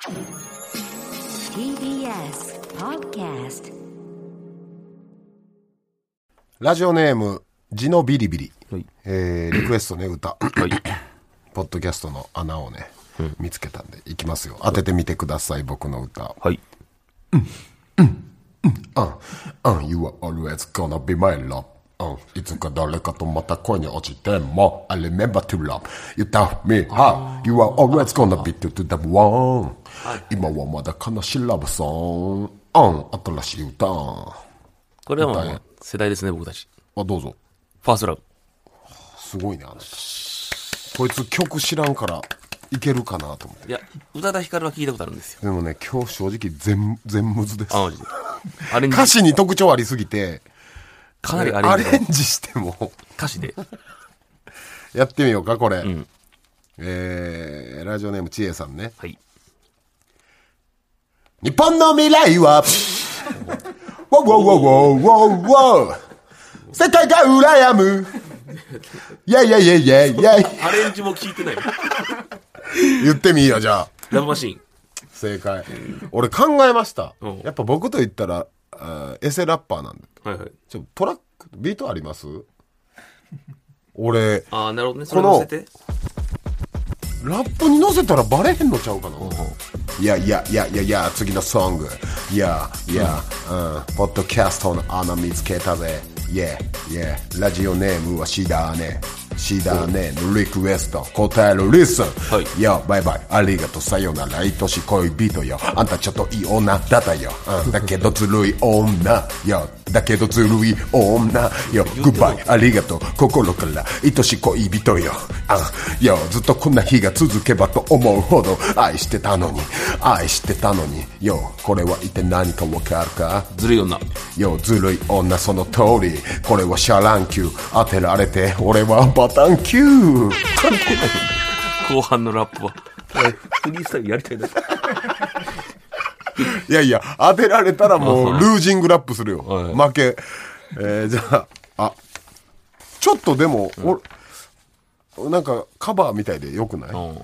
TBS Podcast ラジオネーム、ジノビリビリ。はい。えーリクエストね、歌。はい。ポッドキャストの穴をね、見つけたんで、いきますよ。当ててみてください、僕の歌。はい。Uh, uh, you are always gonna be my love. Uh, いつか誰かとまた恋に落ちても I remember to love You tell me how You are always gonna be to the one 今はまだ悲しいラブソング uh, 新しい歌あ、これはもう世代ですね、僕たち。どうぞ。ファーストラブ。すごいね、あなた。こいつ曲知らんからいけるかなと思って。いや、宇多田ヒカルは聞いたことあるんですよ。でもね、今日正直全、全ムズです。あ、マジで。歌詞に特徴ありすぎて、かなりアアレンジのレンジしても、歌詞で。やってみようか、これ。んえー、ラジオネームちえさんね。はい。日本の未来は、ウォウォウォウォウォウォウ世界が羨む。イェイイェイイェイイェイイェイアレンジも聞いてない。言ってみよう、じゃあ。ラブマシーン。正解。俺考えましたうん。やっぱ僕と言ったら、あーエセラッパーなんで。はいはい。ちょ、トラック、ビートあります？俺、ああ、なるほどね。それこの乗せて。ラップに乗せたらバレへんのちゃうかな？いやいやいやいやいや、次のソング。いやいや、うん、ポッドキャストの穴見つけたぜ。いやいや、ラジオネームはシダーネ。シダのリクエスト答えるリスン。はいいや、バイバイ、ありがとう、さよなら、愛しい恋人よ。あんたちょっといい女だったよ。うん、だけどずるい女。よ、だけどずるい女。よ、グッバイ、ありがとう、心から、愛しい恋人よ。あ、よ、ずっとこんな日が続けばと思うほど、愛してたのに、愛してたのに。よ、これは一体何かわかるか？ずるい女。よ、ずるい女その通り。これはシャランキュー。当てられて、俺はバタンキュー。後半のラップは。フリースタイルやりたいな。いやいや、当てられたらもう、ルージングラップするよ。はい負け。えー、じゃあ、あ、ちょっとでも、おなんか、カバーみたいでよくない？うん。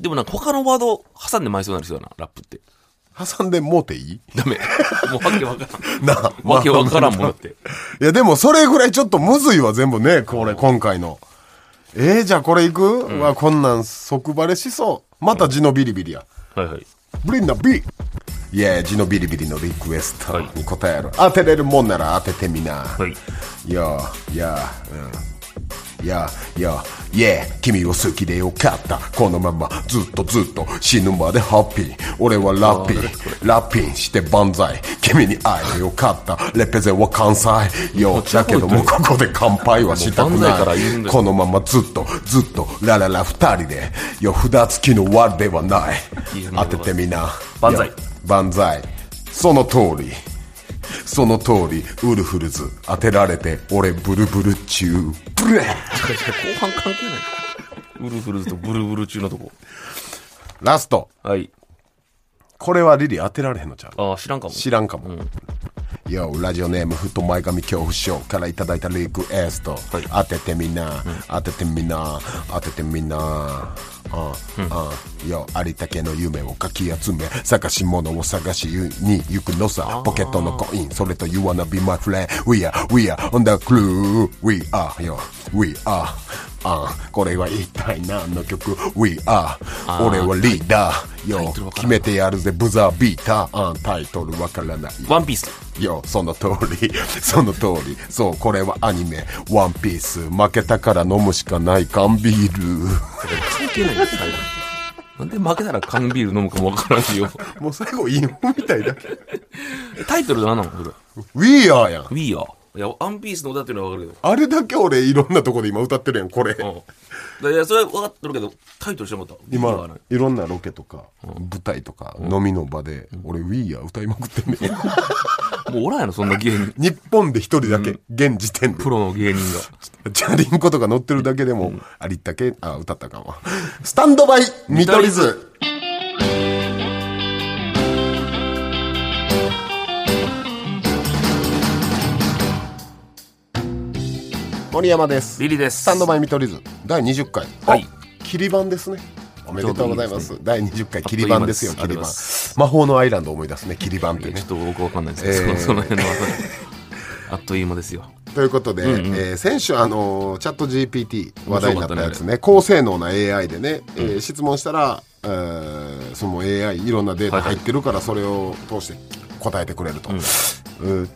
でもなんか他のワード挟んで枚数になりそうだな、ラップって。挟んでもうていい？ダメ。もうわけわからん。なあ、わけわからんものって。いや、でもそれぐらいちょっとむずいわ、全部ね、これ、今回の。えー、じゃあこれいく、うわ、こんなん即バレしそう。また字のビリビリや。はいはい。ブリンナビいや、字のビリビリのリクエストはいに答える。当てれるもんなら当ててみな。はい。いや、いや、うん。いや、いや、いや、君を好きでよかった。このままずっとずっと死ぬまでハッピー。俺はラッピー。ラッピーして万歳。君に会えてよかった。レペゼは関西。よ、だけどもここで乾杯はしたくない。このままずっとずっとラララ二人で。よ、札付きのワルではない。当ててみな。万歳万歳。その通り。その通り、ウルフルズ、当てられて、俺ブルブル中。ブレ後半関係ない。ウルフルズとブルブル中のとこ。ラスト。はい。これはリリー当てられへんのちゃう？ああ、知らんかも。知らんかも。よ、ラジオネーム、太前髪恐怖症からいただいたリクエスト。はい当ててみな、当ててみな、当ててみな。ああよ、ありたけの夢をかき集め、探し物を探しに行くのさ。ポケットのコイン、それと You wanna be my friend. We are, we are on the crew. We are, よ、We are. あこれは一体何の曲 ?We are. 俺はリーダー。よ、決めてやるぜ、ブザービーター。あタイトルわからない。ワンピース。よ、その通り、その通り。そう、これはアニメ、ワンピース。負けたから飲むしかない缶ビール。関係なでんで負けたら缶ビール飲むかもわからんしよ。もう最後、インフみたいだけ。えタイトル何なの？それ。We are やん。We are. いや、ワンピースの歌っていうのはわかるけど。あれだけ俺いろんなとこで今歌ってるやん、これ。うん。いや、それは分かってるけど、タイトルしてもらった。今いろんなロケとか、舞台とか、飲みの場で、俺 We are 歌いまくってんねん。もうおらんやろ、そんな芸人。日本で一人だけ、現時点でプ。ロの芸人が。チャリンコとか乗ってるだけでも、ありったけ、あ、歌ったかも。スタンドバイ、見取り図。森山です。リリーです。スタンドバイ見取り図、第20回。はい。あ。切り版ですね。めでとうございます。ちょう第20回キリバンですよあっという間キリバンです。魔法のアイランドを思い出すねキリバンってね。ちょっと僕わかんないですけど、えー。その辺のあっという間ですよ。ということで、うんうん。えー先週あのーチャット GPT 話題になったやつね。高性能な AI でね、えー質問したら、えーその AI いろんなデータ入ってるからそれを通して答えてくれると、うん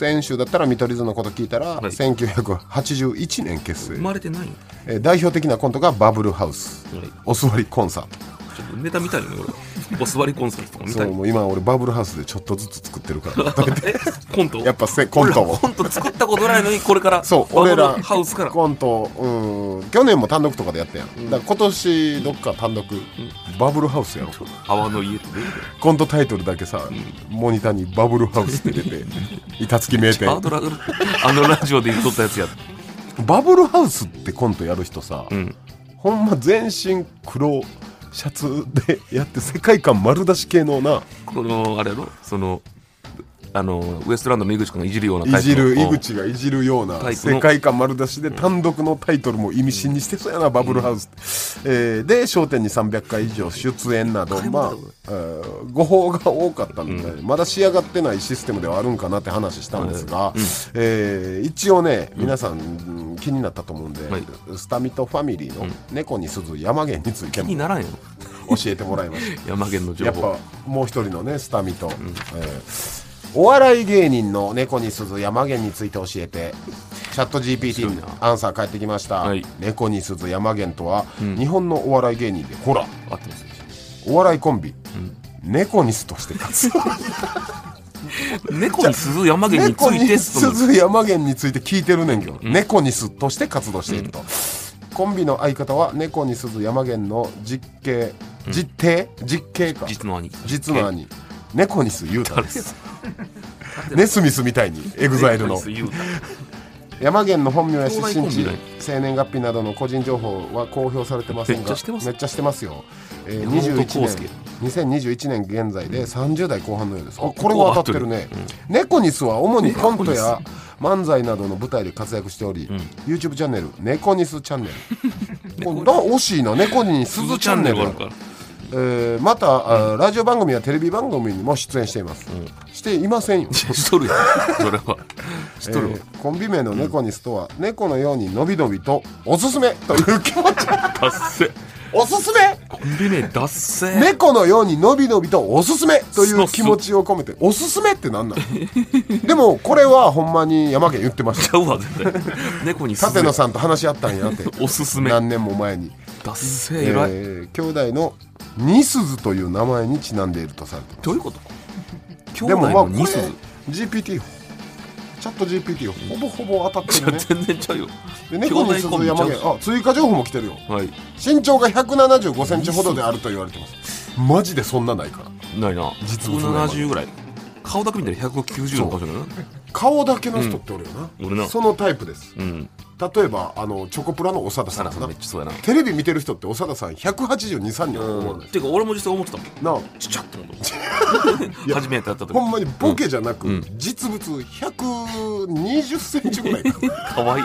先週だったら見取り図のこと聞いたら、はい。1981年結成。生、まれてない。よ。えー代表的なコントがバブルハウス、はい。お座りコンサートちょっとネタ見たいよね、俺。お座りコンサートとか見たい。そうもう今俺バブルハウスでちょっとずつ作ってるから。え？コントやっぱせコントを。コント作ったことないのに、これから、そうバブル俺らハウスから。コントうん。去年も単独とかでやったやん、だから今年どっか単独、バブルハウスやろ泡の家って。どういうこコントタイトルだけさ、モニターにバブルハウスって出て板付き名とハー店ドラグあのラジオで言っとったやつや。バブルハウスってコントやる人さ、うん。ほんま全身黒シャツでやって世界観丸出し系のな。この、あれやろ？その、あの、ウエストランドの井口君がいじるようなタいじイプのる井口がいじるような世界観丸出しで単独のタイトルも意味深にしてそうやなバブルハウスって、えーで『笑点』に300回以上出演などまあ、えー誤報が多かったので、まだ仕上がってないシステムではあるんかなって話したんですが、えー一応ね皆さんうん気になったと思うんで、はい。スタミトファミリーの猫に鈴山源についても気にならんよ。教えてもらいました。山源の情やっ報。ぱもう一人のねスタミと、えーお笑い芸人の猫に鈴山源について教えて。チャット GPT にアンサー返ってきました、はい。猫に鈴山源とは、日本のお笑い芸人でほら。お笑いコンビ、猫にすとして活動猫に鈴山源について鈴山源について聞いてるねんけど、猫にすとして活動していると、コンビの相方は猫に鈴山源の実刑実弟実刑か。実の兄。実の兄猫にすゆうたですネスミスみたいにエグザイルの。山源の本名や出身地生年月日などの個人情報は公表されてませんがめっちゃしてます？よ、えー、山本21康介。年2021年現在で30代後半のようです、あこれは当たってるね、猫ニスは主にコントや漫才などの舞台で活躍しており、YouTube チャンネル「猫ニスチャンネル」惜しいな。猫に鈴チ鈴チャンネル。えーまた、あラジオ番組やテレビ番組にも出演しています、していませんよ しとるよ。それは。しとるわ。えーコンビ名の猫にすとは、猫のようにのびのびとおすすめという気持ち 達成。おすすめ？コンビ名脱せ。猫のようにのびのびとおすすめという気持ちを込めておすすめってなんなん？でもこれはほんまに山県言ってましたち。猫に鈴舘野さんと話し合ったんやっておすすめ。何年も前に、脱せ。え。ー兄弟のニスズという名前にちなんでいるとされていますどういうこと？兄で弟もまあこれのニスズ？GPT チャット GPT ほぼほぼ当たってるね 全然ちゃうよ。で猫に鈴山兄弟コンビち源あ追加情報も来てるよはい。身長が1 7 5センチほどであると言われてますマジでそんなないからないな。実物の山170ぐらい。顔だけ見たら190のかもしれないな。顔だけの人っておるよな、俺な。そのタイプですうん。例えばあのチョコプラの長田さんめっちゃそうやな。テレビ見てる人って長田さん1823人は思わない、ていうか俺も実際思ってたもん。なあちっちゃって思った。初めてやった時ほ。んまにボケじゃなく、うん実物120センチぐらいか かわいい。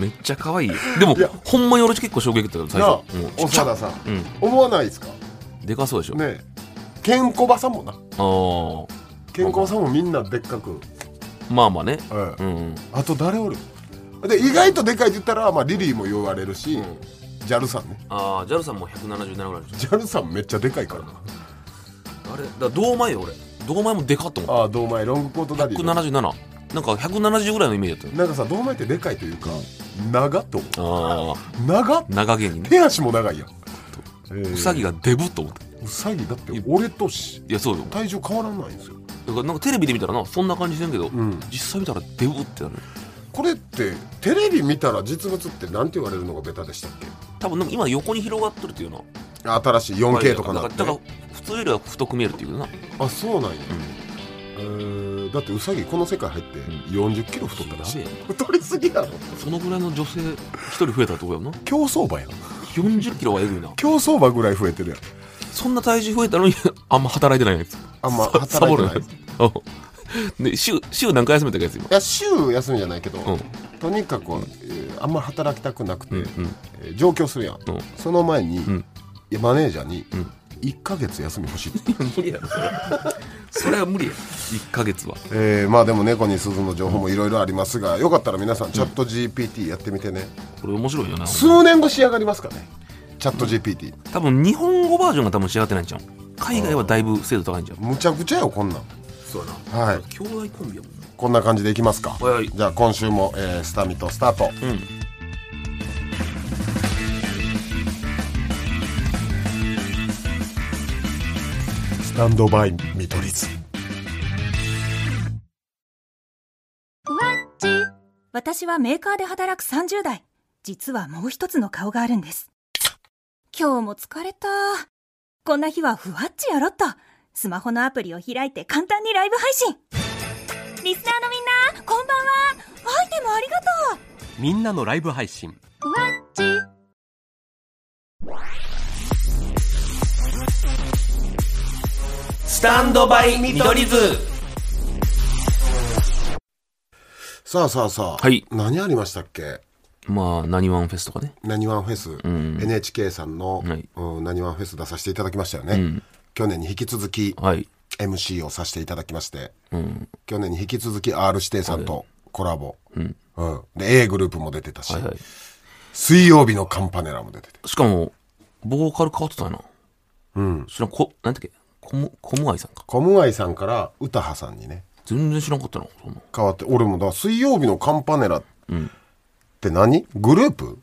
めっちゃ可愛いよ。でもほんまに俺結構衝撃だったよ、最初。長田さん、うん思わないですか？でかそうでしょ。ねえケンコバさんもな。ケンコバさんもみんなでっかく、まあまあね。うん。あと誰おる？で意外とでかいって言ったら、まあ、リリーも言われるし、ジャルさんねああ、ジャルさんも177ぐらいでしジャルさんめっちゃでかいからなょ。あれだから胴前よ、俺。胴前もでかっと思っああ胴前ロングコートダデた。ィの177。なんか170ぐらいのイメージだっなんかさ胴前ってでかいというか長っと思。あう長っあ。長芸人ね。手足も長いやん、えーウサギがデブっと思った。うさぎだって俺としいや、そうよ。体重変わらないんですよだからなんかテレビで見たらな、そんな感じしてんけど、ん実際見たらデブってなる。これってテレビ見たら実物ってなんて言われるのがベタでしたっけ？多分今横に広がってるっていうの。新しい 4K とかなってだから普通よりは太く見えるっていうな。あそうなんや、えーだってうさぎこの世界入って40キロ太ったらしい。太りすぎやろ。そのぐらいの女性一人増えたってことやな。競走馬やん。40キロはえぐいな。競走馬ぐらい増えてるやん。そんな体重増えたのに、あんま働いてないやつ。あんまサ働いてない。サボるやつ。うんで、週、週何回休めたかやつ今？い。や週休みじゃないけど、うん。とにかく、えーあんま働きたくなくて、うんうん。えー上京するやん、うん。その前に、ん。やマネージャーに1ヶ月休み欲しいって。無理やろそれ。それは無理や。1ヶ月は。えーまあでも猫に鈴の情報もいろいろありますがよかったら皆さんチャット GPT やってみてね。これ面白いよな。数年後仕上がりますかねチャット GPT 多分日本語バージョンが多分仕上がってないんちゃう？海外はだいぶ精度高いんちゃう？むちゃくちゃよこんなんそうやなはい兄弟コンビやもんなこんな感じでいきますかはいはいじゃあ今週も、えースタミトスタートうんスタンドバイ見取り図私はメーカーで働く30代。実はもう一つの顔があるんです。今日も疲れた。こんな日はふわっちやろっと。スマホのアプリを開いて簡単にライブ配信。リスナーのみんな、こんばんは。アイテムありがとう。みんなのライブ配信。スタンドバイ見取り図。さあさあさあ、はい。何ありましたっけ？まあ何ワンフェスとかね。何ワンフェス、ん。NHK さんの、はい。うん、何ワンフェス出させていただきましたよね、ん去年に引き続きはい。MC をさせていただきましてうん。去年に引き続き R 指定さんとコラボ、うん。うん、で A グループも出てたし、はいはい。水曜日のカンパネラも出てて。しかもボーカル変わってたよな。うん。知らんこなんだっけ？コムコムアイさんか。コムアイさんから詩羽さんにね。全然知らんかったなそんな。変わって俺もだ水曜日のカンパネラっうん。て何グループ？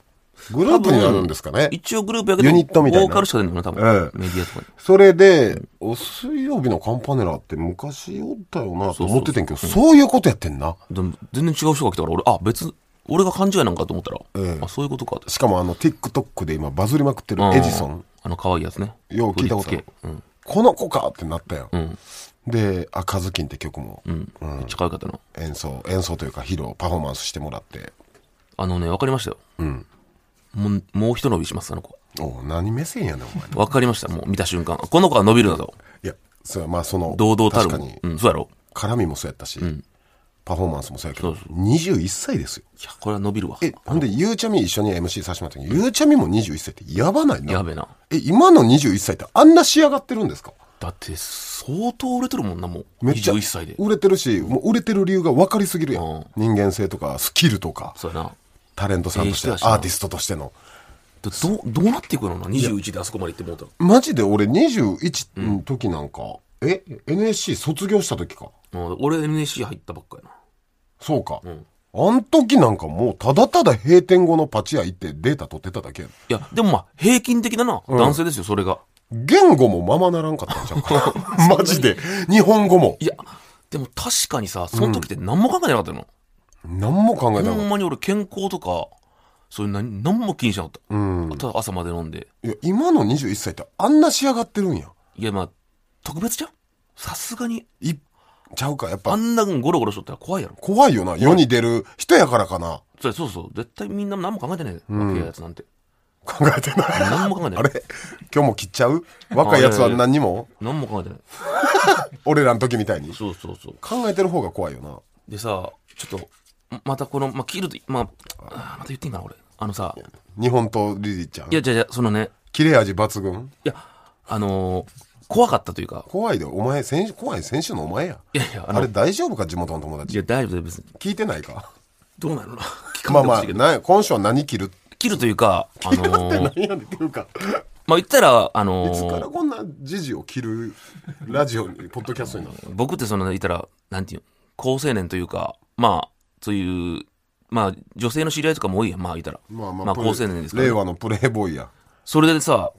グループになるんですかね。一応グループやけどユニットみたいな。ボーカルしか出んのかな多ええ。分メディアとかに。それで、お水曜日のカンパネラって昔おったよなと思っててんけど、そういうことやってんな。でも全然違う人が来たから俺あ別俺が勘違いなんかと思ったら、ええ。あそういうことかしかもあの TikTok で今バズりまくってるエジソン、あの可愛いやつね。よう聞いたことある。うん。この子かってなったよ。うん。で、赤ずきんって曲も。うん、めっちゃ可愛かったな演奏、演奏というか披露、パフォーマンスしてもらって。あのね分かりましたよ。うん。もうもう一伸びしますあの子。おう何目線やねん、お前。分かりました。もう見た瞬間。この子は伸びるなといや、そうやまあその、堂々たる確かに、うんそうやろ。絡みもそうやったし、パフォーマンスもそうやけど、そう21歳ですよ。いやこれは伸びるわ。え、ほんで、ゆうちゃみ一緒に MC させてもらったけど、ゆうちゃみも21歳ってやばないな。やべえな。え、今の21歳ってあんな仕上がってるんですか？だって相当売れてるもんなもう。めっちゃ21歳で。売れてるし、もう売れてる理由が分かりすぎるやん。うん。人間性とか、スキルとか、そうやなタレントさんとして、ええ人やしなアーティストとしての。どどうどうなっていくの？な21であそこまで行ってもうたらマジで俺21の時なんか、え ?NSC 卒業した時か。うん俺 NSC 入ったばっかやなそうか。んあん時なんかもうただただ閉店後のパチ屋行ってデータ取ってただけいやでもまあ平均的なな、男性ですよそれが言語もままならんかったんちゃうか。マジで。日本語も。いやでも確かにさその時って何も考えてなかったの、何も考えてなかっほんまに俺健康とかそういう何何も気にしなかった、た。うん。ただ朝まで飲んでいや、今の21歳ってあんな仕上がってるんや。いやまあ特別じゃん？さすがにい、ちゃうか。やっぱあんなゴロゴロしとったら怖いやろ怖いよな。世に出る人やからかな。そうそうそう絶対みんな何も考えてないで、若いやつなんて考えてない。何も考えてないあれ？今日も切っちゃう？若いやつは何にも？何も考えてない 俺らの時みたいに。そうそうそう考えてる方が怖いよな。でさちょっとままたこの、まあ、切るとまあまた言っていいかな俺あのさ。日本とリリーちゃん。い。やじゃあじゃあそのね。切れ味抜群？いやあのー怖かったというか。怖いで。お前、選手、怖い選手のお前や。いやいやあの。あれ大丈夫か地元の友達？いや大丈夫だよ別に聞いてないか？どうなるの？聞かまあまあ、んでほしいけど。な今週は何切る？切るというかあのー。何やねんっていうか。まあ言ったらあのいつからーこんな時事を切るラジオに、ポッドキャストになるの？僕ってその言ったらなんていうの？高青年というかまあそういうまあ女性の知り合いとかも多いやんまあ言ったら。まあまあ、まあプレ高青年ですからね。令和のプレイボーイや。それでさ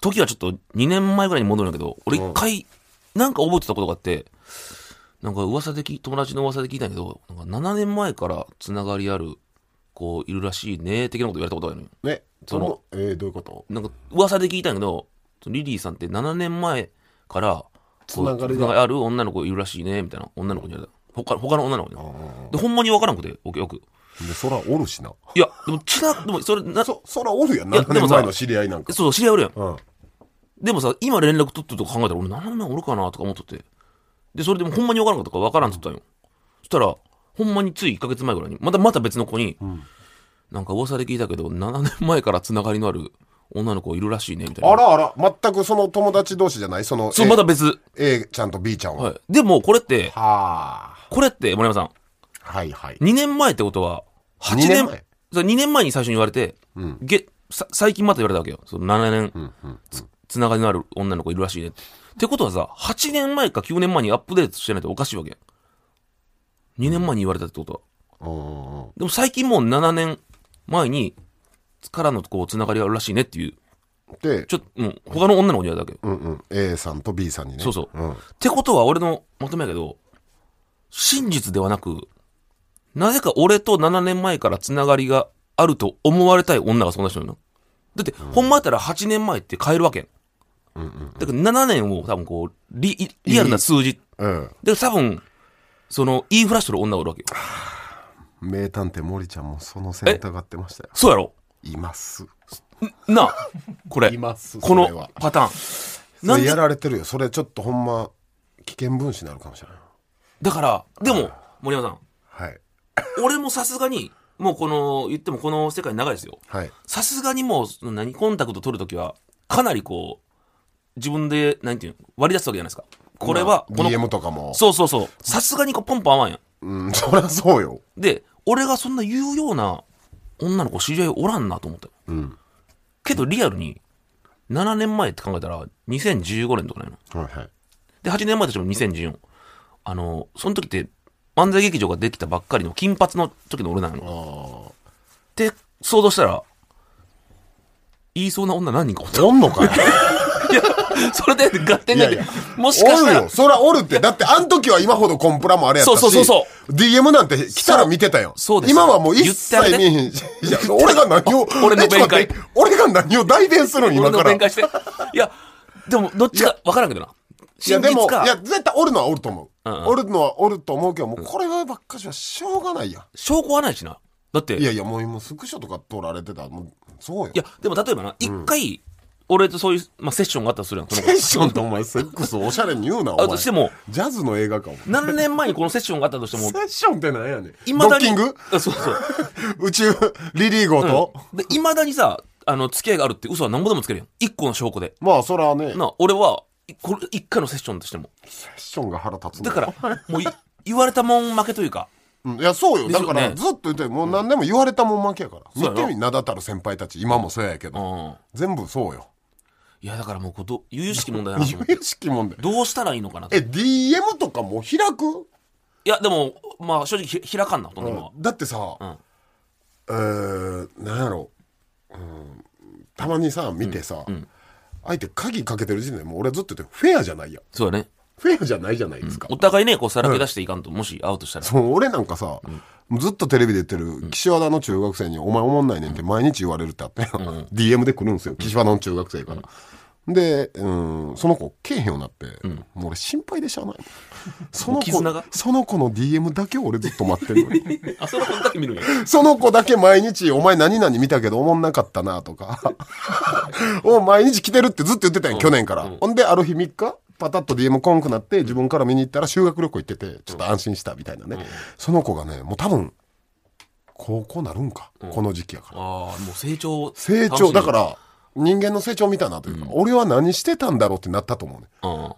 時はちょっと2年前ぐらいに戻るんだけど俺一回なんか覚えてたことがあってなんか噂で聞い友達の噂で聞いたんやけどなんか7年前からつながりある子いるらしいね的なこと言われたことがあるのよ。ね、そそのの、えー、どういうこと？なんか噂で聞いたんやけどリリーさんって7年前からこうつながりが。ある女の子いるらしいねみたいな女の子に言われた他他の女の子にでほんまに分からんくて僕よくで、そらおるしな。いやでもちなでもそれなそそ、そらおるやん。7いやでもさ年前の知り合いなんか。う知り合いおるやんうん。でもさ、今連絡取ってるとか考えたら俺7年前おるかなとか思っとって。で、それでもほんまに分からんかったから分からんって言ったんよ。そしたら、ほんまについ1ヶ月前ぐらいに、またまた別の子に、なんか噂で聞いたけど、7年前からつながりのある女の子いるらしいね、みたいな。あらあら、全くその友達同士じゃない？その、そう、また別。A ちゃんと B ちゃんは。はい。でも、これって、はあ。これって、森山さん、はいはい。2年前ってことは、8 2年年前？そう2年前に最初に言われて、うんげさ最近また言われたわけよ。その7年うんうん。つつながりのある女の子いるらしいねって。ってことはさ、8年前か9年前にアップデートしてないとおかしいわけやん。2年前に言われたってことは。でも最近もう7年前に、からのこう、つながりがあるらしいねっていう、で、ちょっと、もう、他の女の子に言われたわけよ。うんうん。A さんと B さんにね。そうそううん。ってことは俺のまとめやけど、真実ではなく、なぜか俺と7年前からつながりがあると思われたい女がそんな人なの？だって、ほんまやったら8年前って変えるわけ。うんうん。だから7年を多分こう、リリアルな数字。うん。で、多分、その、言いふらしてる女がおるわけよ。名探偵森ちゃんもその線疑ってましたよ。そうやろ？います。なあ、これ。いますこのパターン。それやられてるよ。それちょっとほんま、危険分子になるかもしれない。だから、でも、森山さん、はい。俺もさすがに、もうこの、言ってもこの世界長いですよ。はい。さすがにもう、何、コンタクト取るときは、かなりこう、自分で、何ていうの、割り出すわけじゃないですか。これは、まあこの、DM とかも。そうそうそう。さすがにこうポンポン合わんやん。うん、そりゃそうよ。で、俺がそんな言うような女の子知り合いおらんなと思ったよ。うん。けどリアルに、7年前って考えたら、2015年とかないの。はいはい。で、8年前としても2014。あの、その時って、漫才劇場ができたばっかりの金髪の時の俺なの。あって想像したら、言いそうな女何人かおったあ。おんのかい？いや、それで合点がいやいやもしかしたらおるよ。、そらおるって。だって、あん時は今ほどコンプラもあれやったし。そうそうそう DM なんて来たら見てたよ。そうです今はもう一切見えへんし。いや、俺が何を、俺の弁解俺が何を代弁するの今から？い俺の弁解して。いや、でも、どっちか分からんけどな。や、真でも、い、や、絶対おるのはおると思う。うんうんおるのはおると思うけど、もうこれはばっかしはしょうがないや証拠はないしな。だって、ん。いいや、やいや、もう今スクショとか撮られてたら、もう、そうよ。でも例えばな、一回、俺とそういう、まあ、セッションがあったとするやん。そのセッションとお前、セックスおしゃれに言うな、お前。あとしても、ジャズの映画か、お前。何年前にこのセッションがあったとしてもセ、ッションって何やねん。いまだに。ドッキング？あそうそう。宇宙リリー号と、で、いまだにさ、あの、付き合いがあるって嘘は何ぼでもつけるやん。一個の証拠で。まあそらねな、俺は、いこれ、一回のセッションとしても。セッションが腹立つんだから、もうい、言われたもん負けというか、うんいやそうよ。だからずっと言ってるもう何でも言われたもん負けやから。そうやろ。見てみ名だたる先輩たち今もそうやけうどん。全部そうよ。いや、だからもうこうど、由々しき問題だなと思って。有識問題。どうしたらいいのかなと。えい DM とかもう開く、や、でも、まあ、正直ひ開かんな、とんでもは。だってさ、うん。えー、なんやろ、うん、たまにさ見てさ、ん相手鍵かけてる時点でもう俺ずっと言ってフェアじゃないやん。そうだね。フェアじゃないじゃないですか、お互いね、こう、さらけ出していかんと、もし会うとしたら。そう俺なんかさ、ずっとテレビで言ってる岸和田の中学生に「お前おもんないねん」って毎日言われるってあって、DM で来るんですよ。岸和田の中学生から。で、うん、その子けえへんようになって、もう俺心配でしゃあない。その子絆が？その子の DM だけを俺ずっと待ってるのに。あ、その子だけ見るんや。その子だけ毎日「お前何々見たけどおもんなかったな」とか「お毎日来てる」ってずっと言ってたんよ去年から、ほんである日3日パタッと DM こんくなって自分から見に行ったら修学旅行行っててちょっと安心したみたいなね、その子がねもう多分高校なるんか、この時期やから。ああ、もう成長。成長だか。ら人間の成長見たなというか、俺は何してたんだろうってなったと思うね。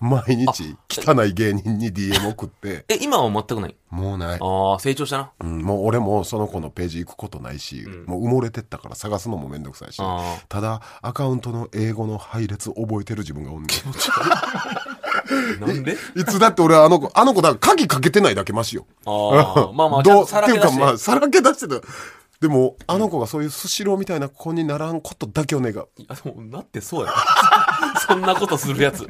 うん。毎日汚い芸人に DM 送って。え、今は全くない？もうない。ああ、成長したな。うん、もう俺もその子のページ行くことないし、もう埋もれてったから探すのもめんどくさいしあただアカウントの英語の配列覚えてる自分がおんねん。なんで？いつだって俺はあの子あの子だから鍵かけてないだけマシよ。ああ、まあまあ、ちゃんどうとさらけ出して。っていうかまあさらけ出してたでもあの子がそういうスシローみたいな子にならんことだけを願うあ、でも、なってそうやな。そんなことするやつ。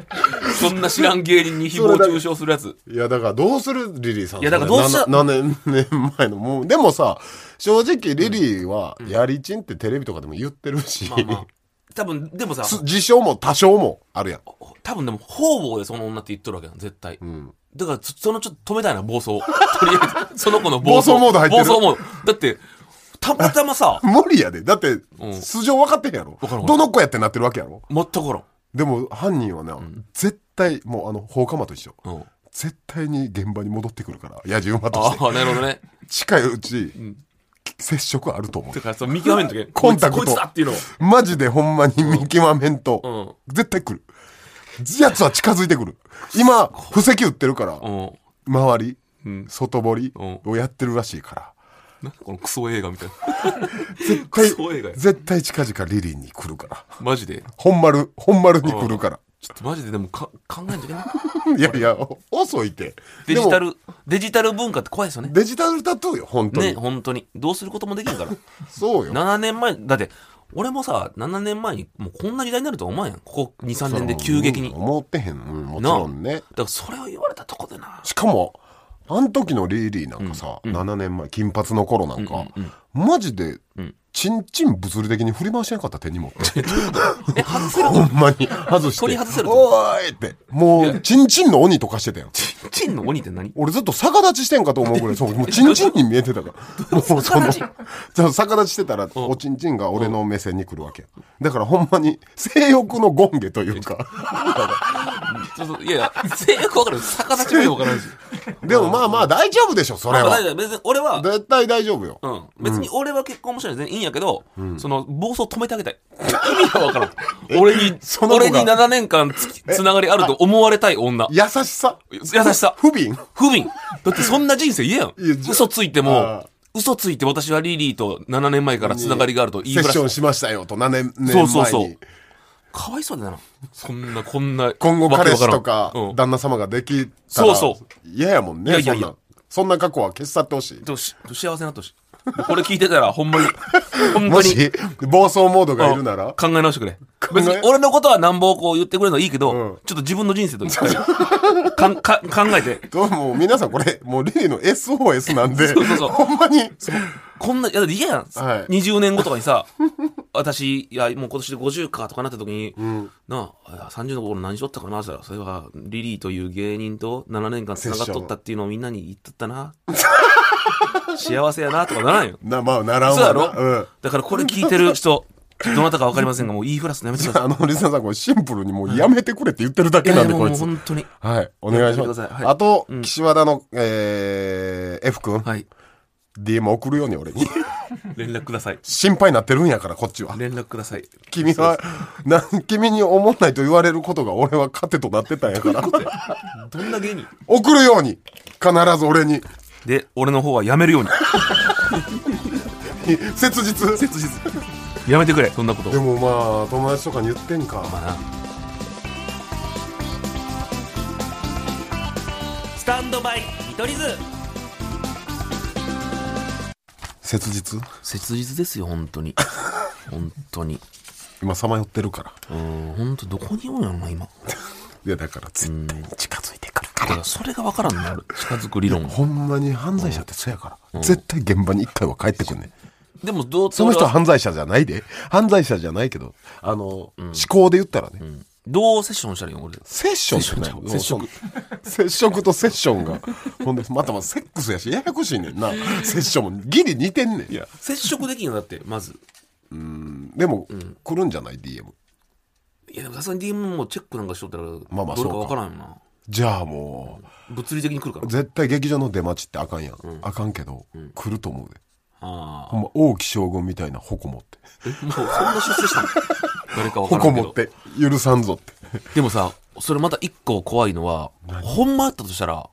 そんな知らん芸人に誹謗中傷するやつ。いやだからどうするリリーさんいやだからどうした何年年前のもうでもさ正直リリーはやりちんってテレビとかでも言ってるし、まあまあ。多分、でもさ、す自称も多少もあるやん多分でも、方々でその女って言っとるわけやん、絶対。んだから、そそのちょっと止めたいな、暴走。とりあえず、その子の暴走。暴走モード入ってる暴走モード。だって、たまたまさ、無理やで。だってうん。素性分かってんやろ。どの子やってなってるわけやろ。全くからん。でも犯人はな、絶対もうあの放火魔と一緒。うん。絶対に現場に戻ってくるから野獣馬として。ああ、なるほどね。近いうち、接触あると思う。だからその見極めんとけ。コンタクト。こいつだっていうのを。マジでほんまに見極めんと、うん。絶対来る。やつは近づいてくる。今布石打ってるからうん。周り、うん。外堀うん。をやってるらしいからなんかこのクソ映画みたいな。絶対クソ映画や絶対近々リリーに来るからマジで？本丸本丸に来るからちょっとマジででもか考えんといけない？いやいや遅いってデジタル、デジタル文化って怖いですよね。デジタルタトゥーよ本当に、ね、本当に。どうすることもできるから。そうよ7年前、だって、俺もさ、7年前に、もうこんな時代になるとは思わんやん。ここ2、3年で急激に。思ってへん、うんもちろんねからそれを言われたとこでな。しかもあん時のリリーなんかさ、7年前金髪の頃なんか、マジで、チンチン物理的に振り回してなかった手に持って。え、外せるほんまに。外して。取り外せるおーいって。もうチンチンの鬼とかしてたよチンの鬼って何？俺ずっと逆立ちしてんかと思うぐらいそうもうチンチンに見えてたから。もうその逆立ち？そう逆立ちしてたらおちんちんが俺の目線に来るわけだからほんまに性欲のゴンゲというか。いやいや、性欲わかる？逆立ちもよくわからんし。でもまあまあ大丈夫でしょそれは。別に俺は、絶対大丈夫よ。うん。別に俺は結婚もしないやけど、その、暴走止めてあげたい。意味がわからん。俺に、俺に7年間つきつながりあると思われたい女。優しさ？優しさ。不憫？不憫。だってそんな人生嫌やん。嘘ついてあも、嘘ついて私はリリーと7年前からつながりがあると言いふらしセッションしましたよと7年年前にそうそうそうかわいそうだな。そんな、こんな。今後彼氏とわか旦那様ができたらそうそ嫌やもんねいやいやいやそんなそんな過去は消し去ってほしい幸せになってほしい。これ聞いてたら、ほんまに、ほんまに。もし暴走モードがいるなら？考え直してくれ。え？別に俺のことはなんぼこう言ってくれるのはいいけど、うん。ちょっと自分の人生と一回か。んか考えて、どうも皆さんこれもうリリーの SOS なんでそうそうそう。ほんまに。こんな、いやだって嫌やん。はい。20年後とかにさ、私、いや、もう今年で50かとかなった時に、なあ、いや30の頃何しとったかなって言ったら、それは、リリーという芸人と7年間繋がっとったっていうのをみんなに言っとったな。幸せやなとかならんよ。なまあならんそうわなうん。だからこれ聞いてる人、どなたかわかりませんが、もう言いふらすのやめてください。あのリスナーさんこれシンプルにもうやめてくれって言ってるだけいやいやもうなんでこいつ。本当に。はい。お願いします。やめてくださいはい。あとうん。岸和田のえー F 君。はい。DM 送るように俺に。連絡ください。心配になってるんやからこっちは。連絡ください。君はな君に思んないと言われることが俺は糧となってたんやから。どんな芸人？送るように必ず俺にで、俺の方はやめるように。切実切実。やめてくれ、そんなこと。でもまあ友達とかに言ってんかまあな。スタンドバイ、見取り図切実？切実ですよ、本当に。本当に。今さまよってるからうん、本当どこにおるんやろな、今。いやだから絶対に近づいてくるかだからそれがわからんのある。近づく理論ら。ほんまに犯罪者ってそうやから、絶対現場に一回は帰ってくんねん。でも、どうその人は俺犯罪者じゃないで。犯罪者じゃないけどあの、思考で言ったらね、どうセッションしたらいいの俺。セッションってない接触接触とセッションが。ほんでまたまたセックスやしややこしいねんな。セッションもギリ似てんねん。いや、接触できんよ、だって、まず。でも、来るんじゃない？DM いや、でもさすがに DM もチェックなんかしとったら、まあまあどうか。わからんよな。じゃあも物理的に来るから。う。絶対劇場の出待ちってあかんやん、あかんけど、来ると思うで。あほんま王毅将軍みたいな矛持って。あ。え、もうそんな出世したの？誰かわからんけど。矛持っ。て許さんぞって。でもさ、それまた一個怖いのは、ほんまやったとしたら、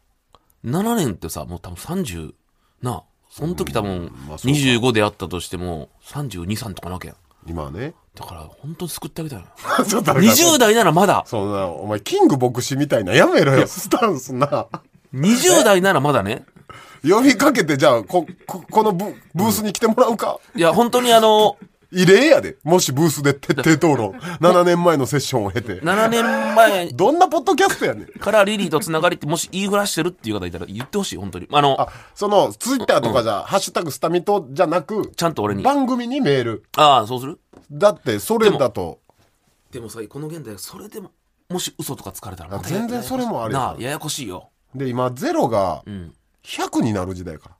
7年ってさ、もう多分30、なあ、その時多分まあそうか。25であったとしても、32、3とかなわけやん。今はね。だから、本当に救ってあげたいな。ちょっとだから。20代ならまだ、そんなお前キング牧師みたいなやめろよ。スタンスな。20代ならまだね。呼びかけてじゃあこここのブブースに来てもらうか？いや、本当にあの、異例やで。もしブースで徹底討論。7年前のセッションを経て。7年前。どんなポッドキャストやねん。からリリーとつながりってもし言いふらしてるっていう方いたら言ってほしい、本当に。あの、あそのツイッターとかじゃ、ハッシュタグスタミトじゃなくちゃんと俺に。番組にメール。ああ、そうする？だってそれだと。でもさ、この現代、それでも、もし嘘とかつかれたらまた全然それもあるよな。あ、ややこしいよ。で今ゼロがん。100になる時代から。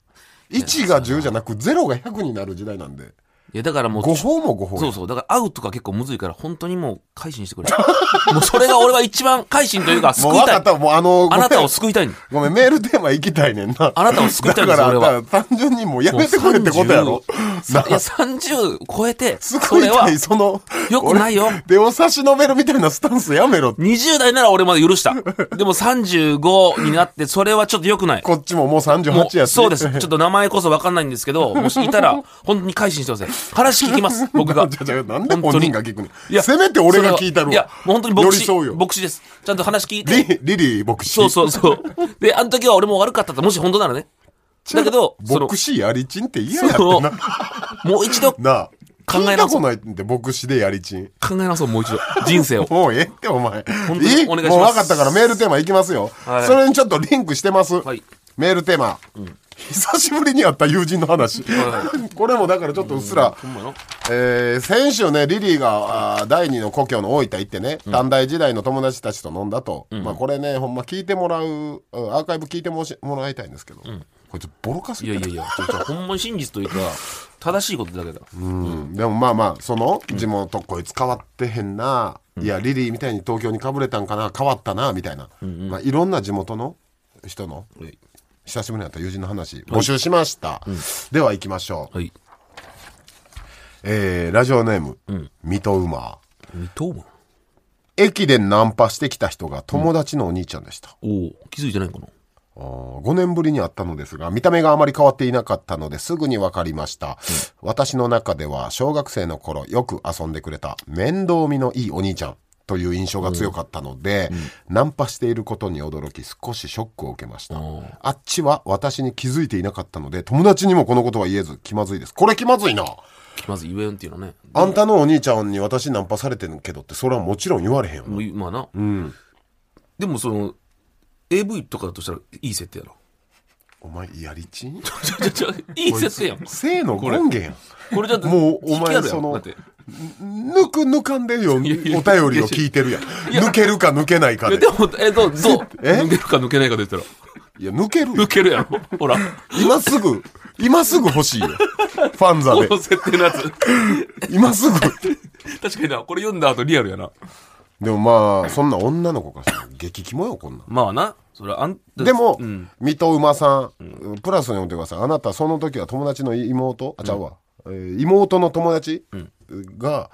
1が10じゃなくゼロが100になる時代なんでいや、だからもう、誤報も誤報やそうそう。だから会うとか結構むずいから、本当にもう、改心してくれ。もうそれが俺は一番改心というか、救いたい。もう分かった。もうあの、あなたをご救いたいごめん、メールテーマ行きたいねんな。あなたを救いたいん だから、です俺は単純にもうやめてくれってことやろ。さいや、30超えて、それは救いたい、、その、よくないよ俺手を差し伸べるみたいなスタンスやめろって。20代なら俺まで許した。でも35になって、それはちょっと良くない。こっちももうも38やし。うそうです。ちょっと名前こそわかんないんですけど、もしいたら、本当に改心してください。話聞きます、僕が。なんで本人が聞くねいやん。せめて俺が聞いたるわ。いや、もう本当に牧師。牧師です。ちゃんと話聞いて。リリリー牧師。そうそうそう。で、あの時は俺も悪かったと、もし本当ならね。だけど、牧師やりちんって嫌やってそのな。もう一度考 なあ。考え直そうないって牧師でやりちん。え直そう、もう一度。人生を。もうええってお前。本当にいいお願いしますもう分かったからメールテーマいきますよ。はいそれにちょっとリンクしてます。はいメールテーマ。久しぶりに会った友人の話。これもだからちょっとうっすら、えー先週ね、リリーがあー第二の故郷の大分行ってね、短大時代の友達たちと飲んだと。まあこれね、ほんま聞いてもらう、うんアーカイブ聞いてもしもらいたいんですけど、こいつボロカスいやいやいや、ほんまに真実というか、正しいことだけだ。うん、でもまあまあその地元こいつ変わってへんな、いやリリーみたいに東京にかぶれたんかな変わったなみたいな、まあ、いろんな地元の人のはい。久しぶりに会った友人の話募集しました、では行きましょう、はい。えーラジオネーム、水戸馬二等分駅でナンパしてきた人が友達のお兄ちゃんでした、おお気づいてないんかな？あー5年ぶりに会ったのですが見た目があまり変わっていなかったのですぐに分かりました、私の中では小学生の頃よく遊んでくれた面倒見のいいお兄ちゃんという印象が強かったので、ナンパしていることに驚き少しショックを受けました、あっちは私に気づいていなかったので友達にもこのことは言えず気まずいです。これ気まずいな。まず言えんっていうのはね。あんたのお兄ちゃんに私ナンパされてるけどってそれはもちろん言われへんよまあな。うん。でもその、AV とかだとしたらいい設定やろ。お前やりちんちょちょちょ、いい設定やん。性の権限やん。これだって、もうお前そのだって。抜く抜かんでよお便りを聞いてるやん抜けるか抜けないかででも、え、どう、どうえ？抜けるか抜けないかで言ったら。いや抜けるよ抜けるやろ。ほら。今すぐ今すぐ欲しいよファンザでこの設定のやつ。今すぐ確かにな、これ読んだ後リアルやな。でもまあそんな女の子からしたら激キモよこんなんまあな。それはあんでも、うん。水戸馬さん、プラスに思ってくださいあなたその時は友達の妹？あちゃうわ、えー妹の友達が、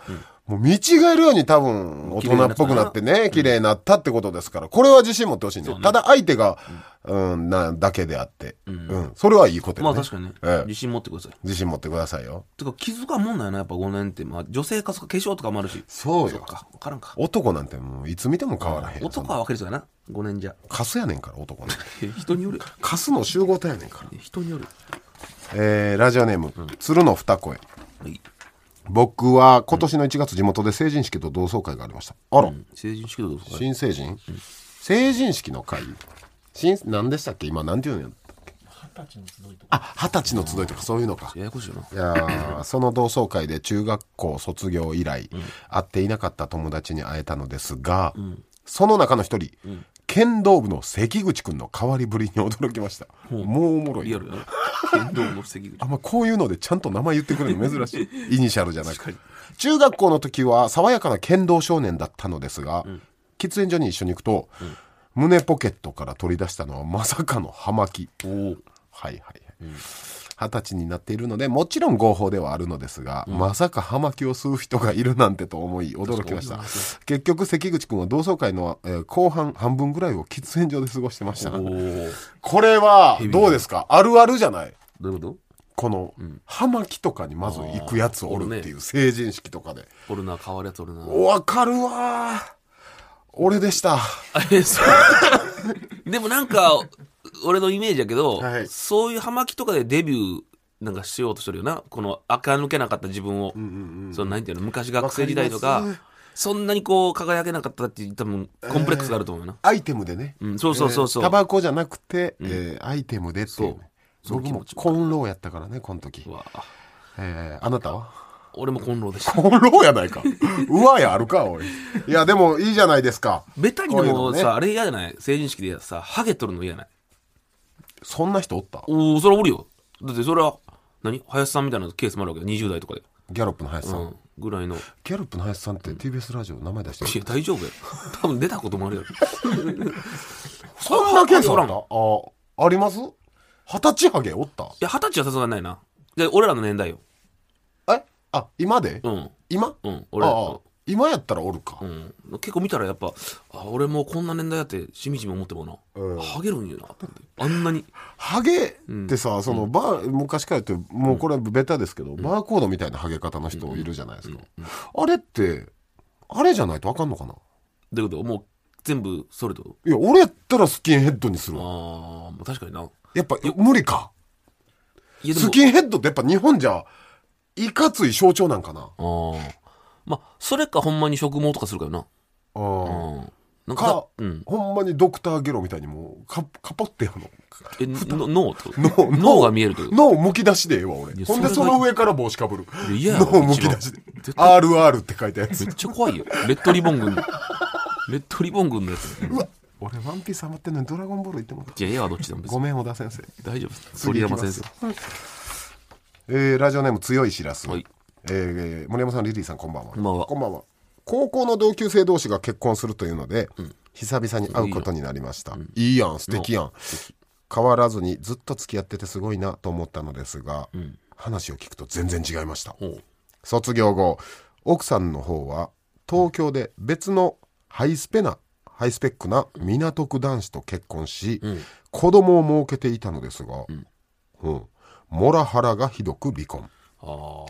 もう見違えるように多分大人っぽくなってね綺麗になったってことですからこれは自信持ってほしいねただ相手が、うん、なだけであって、うんそれはいいことまあ確かにねええ。自信持ってください。自信持ってくださいよてか気づかんもんなんやな、やっぱ5年って。まあ女性か化粧とかもあるし。そうよか、わからんか。男なんてもういつ見ても変わらへん男は分かりそうやな。5年じゃ。カスやねんから男なんてえ人による。カスの集合体やねんからえ人による。えーラジオネーム、鶴の二声。はい。僕は今年の1月地元で成人式と同窓会がありました。あら、成人式どうですか新成人、成人式の会？新何でしたっけ？今何て言うんやったっけ？あ二十歳の集いとかそういうのか。ややこしいよな。いやーその同窓会で中学校卒業以来、会っていなかった友達に会えたのですが、その中の一人、剣道部の関口くんの変わりぶりに驚きました、もうおもろいな。リアルやな。剣道の関口。あ。んまこういうのでちゃんと名前言ってくれるの珍しい。イニシャルじゃなく。て中学校の時は爽やかな剣道少年だったのですが、喫煙所に一緒に行くと、胸ポケットから取り出したのはまさかの葉巻。はいはいはい二十歳になっているのでもちろん合法ではあるのですが、まさか葉巻を吸う人がいるなんてと思い驚きました。結局関口君は同窓会の、えー後半半分ぐらいを喫煙所で過ごしてました。これはどうですか？あるあるじゃない？どういうここの、葉巻とかにまず行くやつおるっていう成人式とかで。とおるな、変わるやつおるな。わかるわー。俺でした。でもなんか、俺のイメージやけど、はい。そういう葉巻とかでデビューなんかしようとしてるよな。この垢抜けなかった自分を。そのなんていうの、昔学生時代とかそんなにこう輝けなかったって多分コンプレックスがあると思うよな。アイテムでね、うん、そうそうそうそう。タバコじゃなくて、えーアイテムでっていう。ねそう僕もコンローやったからねこの時。う、わ。えーあなたは？俺もコンローでした。コンローやないか。うわやあるかおい。いやでもいいじゃないですか。ベタにでもさ、あれ嫌じゃない？成人式でさ、ハゲ取るの嫌ない？そんな人おった？おおそれはおるよ。だってそれは、何？林さんみたいなケースもあるわけよ。20代とかで。ギャロップの林さん、うん。ぐらいの。いギャロップの林さんって TBS ラジオ名前出してる？や、大丈夫や。多分出たこともあるやろ。そんなケースあおらんったああります？二十歳ハゲおった？いや、二十歳はさすがにないな。で、俺らの年代よ。え？あ今で、うん。今、うん。俺ああ今やったらおるか、うん、結構見たらやっぱあ俺もうこんな年代やってしみじみ思ってもな、うん。ハゲるんやな。ってあんなに。ハゲってさ、そのバー昔から言ってもうこれベタですけど、バーコードみたいなハゲ方の人いるじゃないですか、あれってあれじゃないとあかんのかな？どういうこと？もう全部それと？いや俺やったらスキンヘッドにするわ。ああ確かにな。やっぱ無理か。スキンヘッドってやっぱ日本じゃいかつい象徴なんかな。あーまあそれかほんまに植毛とかするからな。あうーん。なんかか、うん、ほんまにドクターゲロみたいにもうかカポってやるのえの脳と？脳脳が見えるってこと？脳むき出しでええわ俺。いやほんでそれがその上から帽子かぶる。いや嫌やわ脳むき出しで。一番 RR って書いたやつ。めっちゃ怖いよ。レッドリボン軍のレッドリボン軍のやつ。うわ俺ワンピースハマってんのにドラゴンボール行ってもらった。じゃあええわどっちでも別に。ごめん小田先生大丈夫です。鳥山先生。えーラジオネーム強いしらす、はいえー森山さんリリーさんこんばんは。こんばんは。こんばんは。高校の同級生同士が結婚するというので、久々に会うことになりました。いいやん素敵やん。変わらずにずっと付き合っててすごいなと思ったのですが、話を聞くと全然違いました。卒業後奥さんの方は東京で別のハイスペなハイスペックな港区男子と結婚し、子供を設けていたのですが、うん。モラハラがひどく離婚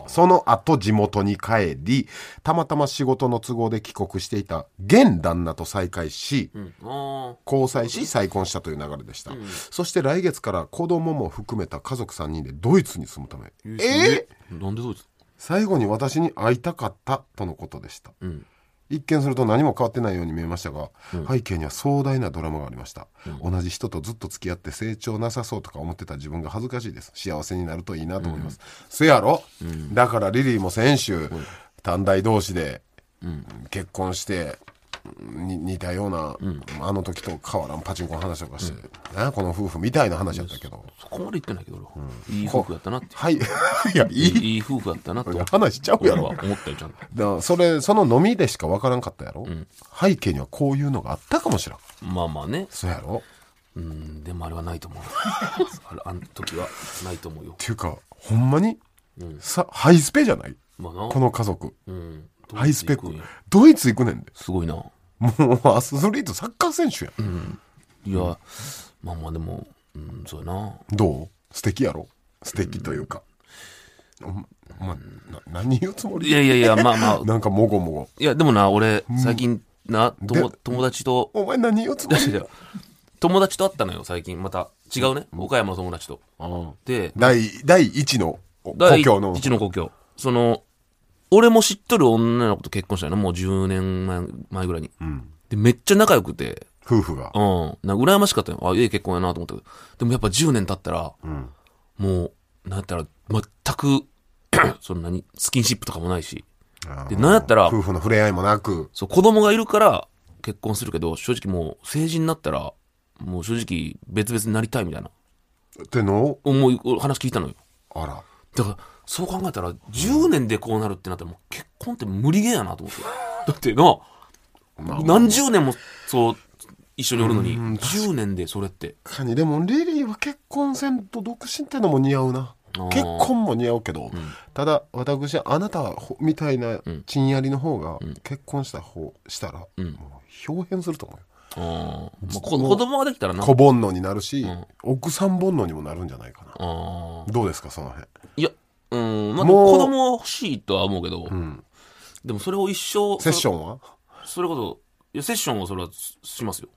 その後地元に帰りたまたま仕事の都合で帰国していた現旦那と再会し、うん。あ交際し再婚したという流れでした、そして来月から子供も含めた家族3人でドイツに住むため。ーえ。ーなんでどうです最後に私に会いたかったとのことでした、ん一見すると何も変わってないように見えましたが、背景には壮大なドラマがありました、同じ人とずっと付き合って成長なさそうとか思ってた自分が恥ずかしいです。幸せになるといいなと思います、せやろ、だからリリーも先週、短大同士で結婚してに似たような、あの時と変わらんパチンコの話とかして、なこの夫婦みたいな話やったけど、そこまで言ってないけど俺は、いい夫婦やったなって。はい。いやいい。いい夫婦やったなって。話しちゃうやろ。思ったよちゃんと。それその飲みでしか分からんかったやろ、背景にはこういうのがあったかもしらん。まあまあね。そうやろ。うんでもあれはないと思う。あれあの時はないと思うよ。っていうかほんまに、さハイスペじゃない？まあな。この家族。うん。ハイスペック。ドイツ行くんや。ドイツ行くねんで。すごいなもうアスリートサッカー選手やん、いや、まあまあでもうんそうやな。どう？素敵やろ？素敵というか、おお前な何言うつもり？いやいやいやまあまあ。なんかもごもご。いやでもな俺最近な友で友達と。お前何言うつもり？友達と会ったのよ最近。また違うね。岡山の友達と。で。第第一の故第郷の。一の故郷。その俺も知っとる女の子と結婚したよな。もう10年前前ぐらいに、でめっちゃ仲良くて。夫婦が。うん。なんか羨ましかったよ。あいい結婚やなと思ったけど。でもやっぱ10年経ったら、もうなんやったら全く その何スキンシップとかもないし。でなんやったら夫婦の触れ合いもなく。そう子供がいるから結婚するけど正直もう成人になったらもう正直別々になりたいみたいな。っての？を思い話聞いたのよ。あら。だからそう考えたら10年でこうなるってなったらもう結婚って無理ゲーやなと思って。だってな何十年もそう一緒におるのに10年でそれって。確かに。でもリリーは結婚せんと独身ってのも似合うな。結婚も似合うけど、ただ私あなたほみたいなチンやりの方が結婚した方したら、もう表変すると思うよ。まあこ子供ができたらな。小煩悩になるし、奥さん煩悩にもなるんじゃないかな。どうですかその辺。いやうん。まあもう子供は欲しいとは思うけど、でもそれを一生セッションは？そそれこそいやセッションはそれはししますよ。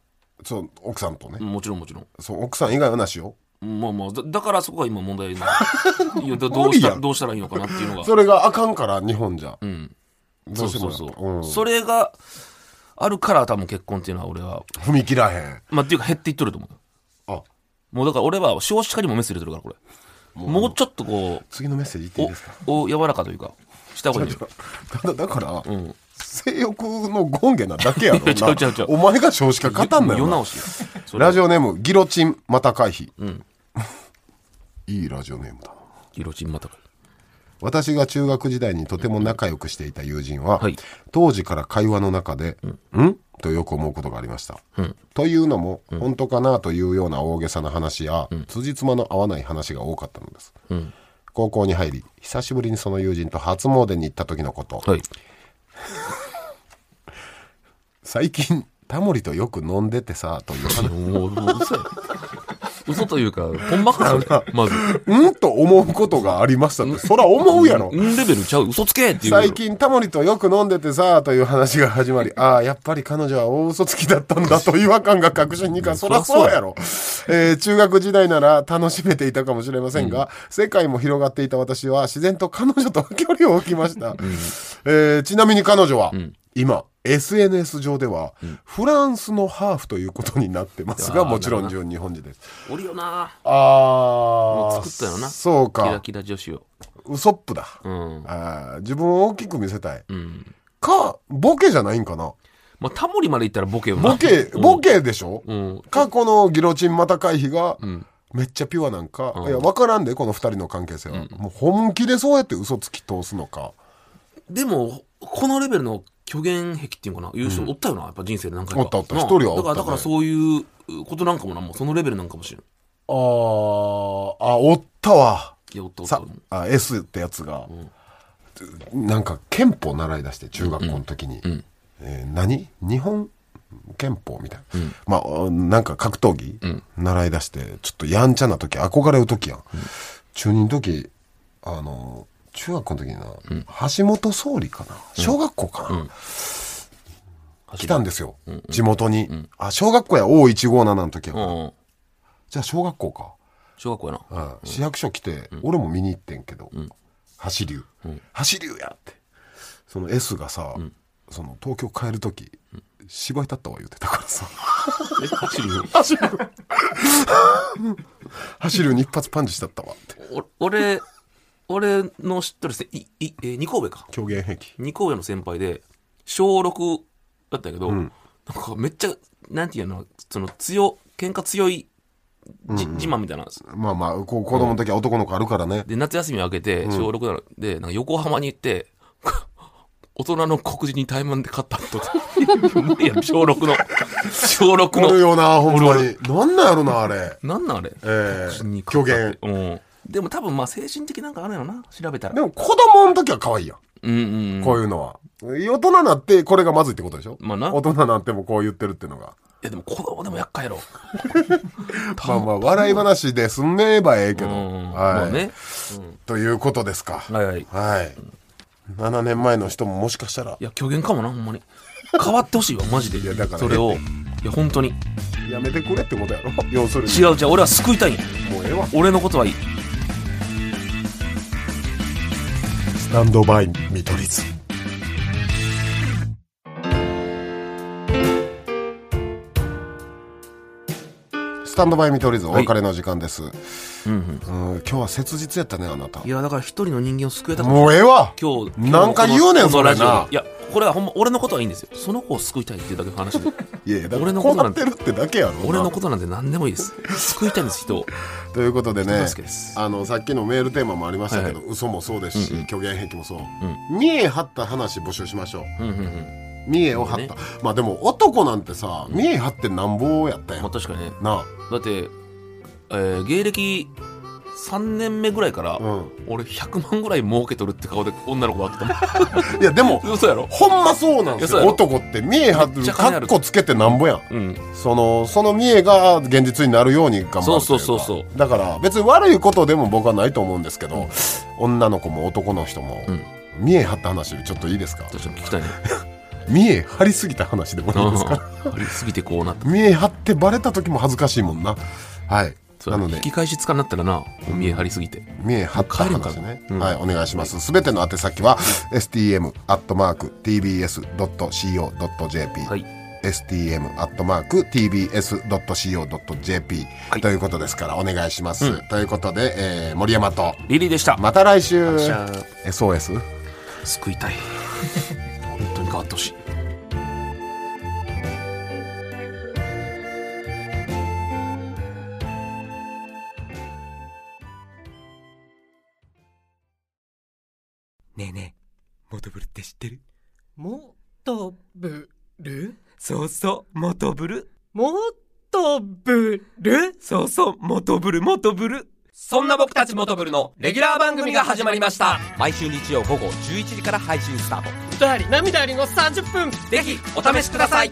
そう奥さんとね、もちろんもちろん。そう奥さん以外はなしよ。まあまあだだからそこが今問題な いやだどうしたどうしたらいいのかなっていうのが。それがあかんから日本じゃ、うんそうそうそう、うん。それがあるから多分結婚っていうのは俺は。踏み切らへん。まあっていうか減っていっとると思う。あ。もうだから俺は少子化にもメス入れてるからこれもう。ちょっとこ次のメッセージ言っていいですか？うおお柔らかというかした方がいいよ。ただだから、ん。性欲の権限なだけやろ ちゃうちゃうちゃうお前が少子化語んなよな。世直しよそれラジオネームギロチンまた回避、いいラジオネームだな。ギロチンまたか私が中学時代にとても仲良くしていた友人は、はい。当時から会話の中で「ん?」とよく思うことがありました。というのも、本当かなというような大げさな話や、辻褄の合わない話が多かったのです。高校に入り久しぶりにその友人と初詣に行った時のこと、はい。最近タモリとよく飲んでてさという話嘘というか、ほんまかそれ。まず。うんと思うことがありましたってそら思うやろうんレベルちゃう。嘘つけっていう。最。近タモリとよく飲んでてさという話が始まりああやっぱり彼女は大嘘つきだったんだと違和感が確信にかそらそうやろ、えー中学時代なら楽しめていたかもしれませんが、世界も広がっていた私は自然と彼女と距離を置きました、えーちなみに彼女は、今 SNS 上では、フランスのハーフということになってますがもちろん純日本人です。おるよな。ああもう作ったよな。そうか。キラキラ女子を。ウソップだ、うん。あー自分を大きく見せたい、うん。かボケじゃないんかな。まあ、タモリまで言ったらボケよな。ボケ、ボケでしょ、うん。過去のギロチンまた回避が、ん。めっちゃピュアなんか、うん。いや、わからんで、この二人の関係性は。もう本気でそうやって嘘つき通すのか。でも、このレベルの虚言癖っていうのかな、優勝おったよな、やっぱ人生で何回か。おったおったな一人はおったねだから、だからそういうことなんかもな、もうそのレベルなんかもしれん。あー、あ、おったわ。いや、おったおったさ。、あ、S ってやつが、なんか憲法習い出して、中学校の時に。えー何？日本憲法みたいな。まあ、なんか格闘技、習い出して、ちょっとやんちゃな時、憧れる時やん。中2の時、あの、中学校の時にな、橋本総理かな小学校かな、来たんですよ。地元に。あ、小学校や O157 の時やから。うん。じゃあ小学校か。小学校やな。うん。市役所来て、俺も見に行ってんけど、走りゅう、走りゅうやって。その S がさ、その東京帰る時、芝居立ったわ言うてたからさ。え、走るよ。走りゅう走りゅうに一発パンチしたったわって。お俺、俺の知ってるせ、い、い、えー、二神戸か。狂言兵器。二神戸の先輩で、小6だったけど、なんかめっちゃ、なんていうの、その強、喧嘩強い、じ、自慢みたいなんです。まあまあこう子供の時は男の子あるからね、で、夏休み明けて、小6なので、なんか横浜に行って、大人の黒人に対マンで勝ったと。いや、小6の、小6おるの、よなほんまに。なんなんやろなあれ。なんなんあれ。ええ虚勝ったっ言。てうん。でも多分まあ精神的なんかあるよな、調べたら。でも子供の時は可愛いやんうんうんうん。こういうのは、大人になってこれがまずいってことでしょ？まあな大人になってもこう言ってるっていうのがいやでも子供でも厄介やろ。まあまあ、笑い話で済めばええけど。うん。はい。まあね。ということですか。はいはい。いはい。7年前の人ももしかしたら、や、虚言かもな、ほんまに。変わってほしいわ、マジで。いやだからそれを。いや、本当に。やめてくれってことやろ？要するに。違う違う、俺は救いたいんや。もうええわ。俺のことはいい。ランドバイ見取り図。タンドバイ見取り図、お別れの時間です。うんうん。うん、今日は切実やったね、あなたい。や、だから一人の人間を救えたかももうええわ今日、なんか言うねんそれないや、これはほんま、俺のことはいいんですよ。その子を救いたいっていうだけの話で。いやいや、だから俺のこことなんてるってだけやろ。俺のことなんて何でもいいです。救いたいんです、人を。ということでねあのさっきのメールテーマもありましたけど、はい嘘もそうですし、虚言癖もそう、見栄張った話募集しましょううんうんうん。見栄を張った、ねまあでも男なんてさ見栄張ってなんぼやったやん、まあ確かにね。なだって、えー芸歴3年目ぐらいから、あうん。俺100万ぐらい儲けとるって顔で女の子が会ってた いやでも。嘘やろ？ほんまそうなんですよ。男って見栄張ってるゃ金ある。カッコつけてなんぼやん。うん。そのその見栄が現実になるように頑張るそうそうそうそう。だから別に悪いことでも僕はないと思うんですけど、女の子も男の人も、うん。見栄張った話ちょっといいですか？ちょっと聞きたいね。見栄張りすぎた話でもいいですか？ありすぎてこうなった。見え張ってバレた時も恥ずかしいもんな。はい。なので。引き返しつかになったらな、もう見え張りすぎて。見え張った話ね、うん。はいお願いします。すべての宛先は stm.tbs.co.jp、はい。stm.tbs.co.jp、はい。ということですからお願いします、ということで、えー森山と。リリーでした。また来週。SOS? 救いたい。本当に変わってほしい。ねえねえ、モトブルって知ってる？もとぶるそうそう、モトブル。もとぶるそうそう、モトブル、モトブル。そんな僕たちモトブルのレギュラー番組が始まりました。毎週日曜午後11時から配信スタート。歌あり涙ありの30分ぜひ、お試しください。